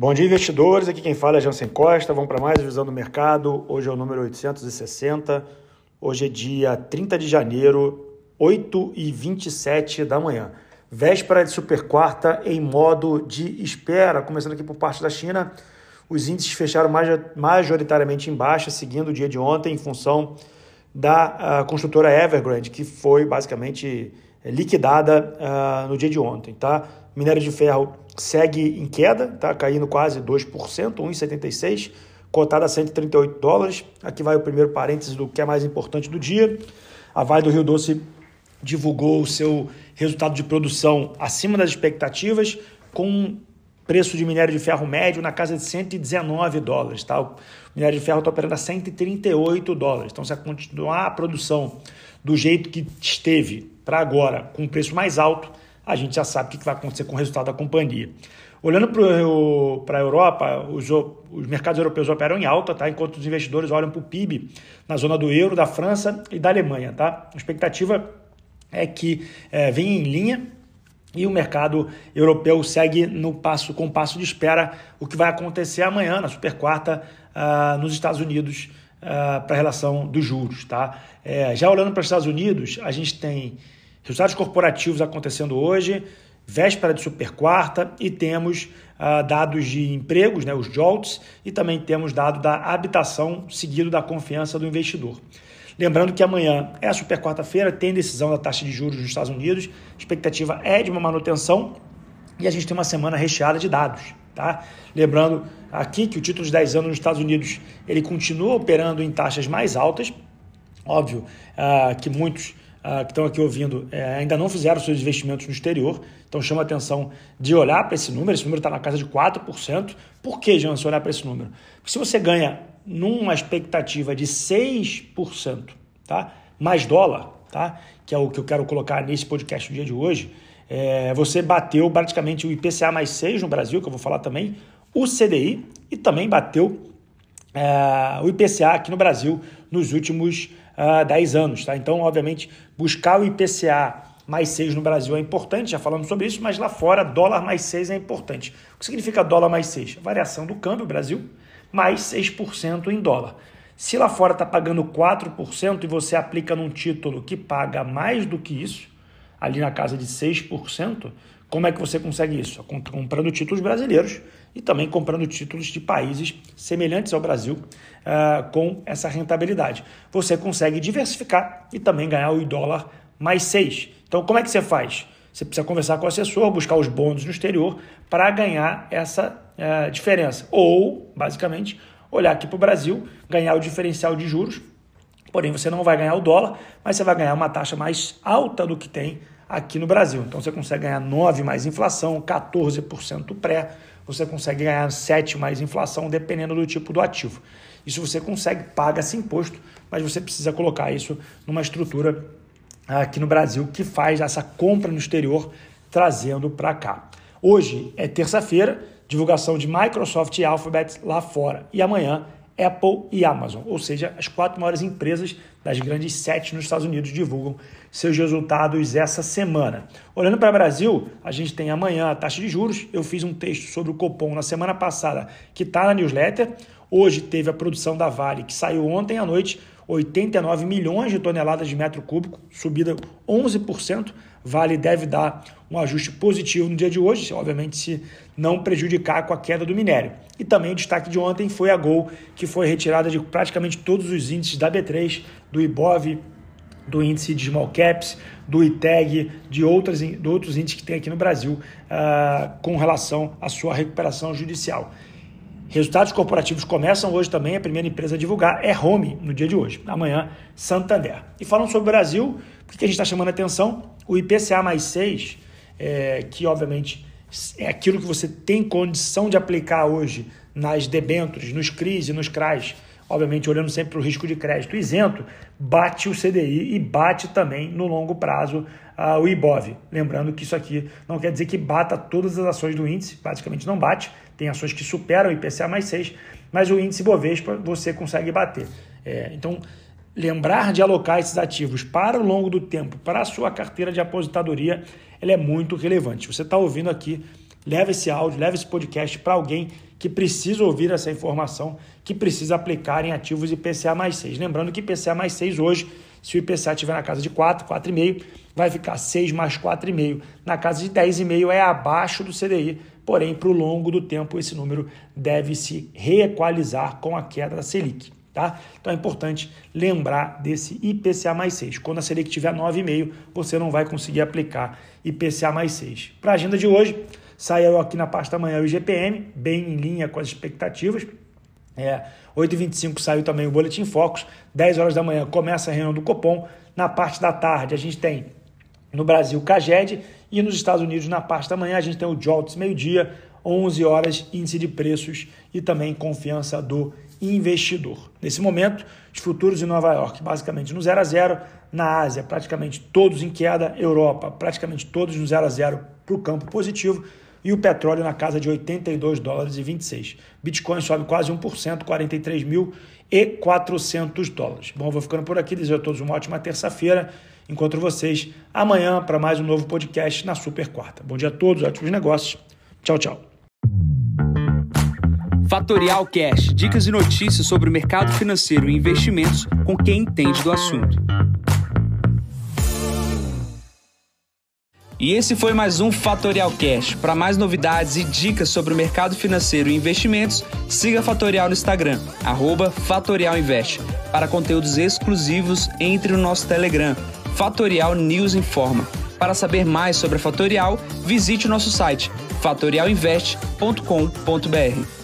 Bom dia, investidores. Aqui quem fala é Jansen Costa. Vamos para mais visão do mercado. Hoje é o número 860. Hoje é dia 30 de janeiro, 8 e 27 da manhã. Véspera de super quarta em modo de espera. Começando aqui por parte da China, os índices fecharam majoritariamente em baixa, seguindo o dia de ontem, em função da construtora Evergrande, que foi basicamente liquidada uh, no dia de ontem. Tá? Minério de ferro segue em queda, tá caindo quase 2%, 1,76%, cotada a 138 dólares. Aqui vai o primeiro parênteses do que é mais importante do dia. A Vale do Rio Doce divulgou o seu resultado de produção acima das expectativas, com preço de minério de ferro médio na casa de 119 dólares. Tá? O minério de ferro está operando a 138 dólares. Então, se continuar a produção do jeito que esteve para agora, com um preço mais alto, a gente já sabe o que vai acontecer com o resultado da companhia. Olhando para a Europa, os, os, mercados europeus operam em alta, tá? enquanto os investidores olham para o PIB na zona do euro, da França e da Alemanha. Tá? A expectativa é que é, venha em linha e o mercado europeu segue no passo com passo de espera o que vai acontecer amanhã, na super quarta, uh, nos Estados Unidos, uh, para a relação dos juros. Tá? É, já olhando para os Estados Unidos, a gente tem resultados corporativos acontecendo hoje, véspera de super quarta, e temos uh, dados de empregos, né, os JOLTS, e também temos dado da habitação, seguido da confiança do investidor. Lembrando que amanhã é a super quarta-feira, tem decisão da taxa de juros nos Estados Unidos, expectativa é de uma manutenção e a gente tem uma semana recheada de dados. Tá? Lembrando aqui que o título de 10 anos nos Estados Unidos ele continua operando em taxas mais altas. Óbvio uh, que muitos uh, que estão aqui ouvindo uh, ainda não fizeram seus investimentos no exterior, então chama a atenção de olhar para esse número. Esse número está na casa de 4%. Por que, Jean, se olhar para esse número? Porque se você ganha numa expectativa de 6%, tá? mais dólar, tá? que é o que eu quero colocar nesse podcast no dia de hoje, é, você bateu praticamente o IPCA mais 6 no Brasil, que eu vou falar também, o CDI e também bateu é, o IPCA aqui no Brasil nos últimos uh, 10 anos. Tá? Então, obviamente, buscar o IPCA mais 6 no Brasil é importante, já falamos sobre isso, mas lá fora, dólar mais 6 é importante. O que significa dólar mais 6? variação do câmbio, Brasil, mais 6% em dólar. Se lá fora está pagando 4% e você aplica num título que paga mais do que isso, ali na casa de 6%, como é que você consegue isso? Comprando títulos brasileiros e também comprando títulos de países semelhantes ao Brasil uh, com essa rentabilidade. Você consegue diversificar e também ganhar o dólar mais 6. Então, como é que você faz? Você precisa conversar com o assessor, buscar os bônus no exterior para ganhar essa uh, diferença. Ou, basicamente, olhar aqui para o Brasil, ganhar o diferencial de juros. Porém, você não vai ganhar o dólar, mas você vai ganhar uma taxa mais alta do que tem aqui no Brasil. Então, você consegue ganhar 9 mais inflação, 14% pré, você consegue ganhar 7 mais inflação, dependendo do tipo do ativo. Isso você consegue, paga-se imposto, mas você precisa colocar isso numa estrutura aqui no Brasil que faz essa compra no exterior trazendo para cá. Hoje é terça-feira, divulgação de Microsoft e Alphabet lá fora. E amanhã, Apple e Amazon, ou seja, as quatro maiores empresas das grandes sete nos Estados Unidos divulgam seus resultados essa semana. Olhando para o Brasil, a gente tem amanhã a taxa de juros. Eu fiz um texto sobre o Copom na semana passada, que está na newsletter. Hoje teve a produção da Vale, que saiu ontem à noite, 89 milhões de toneladas de metro cúbico, subida 11%. Vale deve dar um ajuste positivo no dia de hoje, obviamente se não prejudicar com a queda do minério. E também o destaque de ontem foi a Gol, que foi retirada de praticamente todos os índices da B3, do IBOV, do índice de small caps, do ITEG, de, outras, de outros índices que tem aqui no Brasil uh, com relação à sua recuperação judicial. Resultados corporativos começam hoje também. A primeira empresa a divulgar é Home no dia de hoje. Amanhã, Santander. E falando sobre o Brasil, por que a gente está chamando a atenção? O IPCA mais 6, é, que obviamente é aquilo que você tem condição de aplicar hoje nas debêntures, nos CRIs e nos CRAs, obviamente olhando sempre para o risco de crédito isento, bate o CDI e bate também no longo prazo uh, o IBOV. Lembrando que isso aqui não quer dizer que bata todas as ações do índice, basicamente não bate, tem ações que superam o IPCA mais 6, mas o índice Bovespa você consegue bater. É, então, lembrar de alocar esses ativos para o longo do tempo, para a sua carteira de aposentadoria, ela é muito relevante. Você está ouvindo aqui leva esse áudio, leva esse podcast para alguém que precisa ouvir essa informação, que precisa aplicar em ativos IPCA mais 6. Lembrando que IPCA mais 6 hoje, se o IPCA estiver na casa de 4, 4,5, vai ficar 6 mais 4,5. Na casa de 10,5 é abaixo do CDI, porém, para o longo do tempo, esse número deve se reequalizar com a queda da Selic. Tá? Então é importante lembrar desse IPCA mais 6. Quando a Selic tiver 9,5, você não vai conseguir aplicar IPCA mais 6. Para a agenda de hoje, Saiu aqui na parte da manhã o IGPM, bem em linha com as expectativas. É, 8h25 saiu também o Boletim Focus. 10 horas da manhã começa a reunião do Copom. Na parte da tarde, a gente tem no Brasil o CAGED e nos Estados Unidos, na parte da manhã, a gente tem o JOLTS meio-dia, 11 horas, índice de preços e também confiança do investidor. Nesse momento, os futuros em Nova York, basicamente no 0 a 0, na Ásia, praticamente todos em queda, Europa, praticamente todos no 0 a 0 para o campo positivo e o petróleo na casa de 82 dólares e 26. Bitcoin sobe quase 1%, 43.400 dólares. Bom, vou ficando por aqui, desejo a todos uma ótima terça-feira. Encontro vocês amanhã para mais um novo podcast na Super Quarta. Bom dia a todos, ótimos negócios. Tchau, tchau. Fatorial Cash, dicas e notícias sobre o mercado financeiro e investimentos com quem entende do assunto. E esse foi mais um Fatorial Cash. Para mais novidades e dicas sobre o mercado financeiro e investimentos, siga Fatorial no Instagram, @fatorialinvest. Para conteúdos exclusivos, entre no nosso Telegram, Fatorial News Informa. Para saber mais sobre a Fatorial, visite o nosso site fatorialinvest.com.br.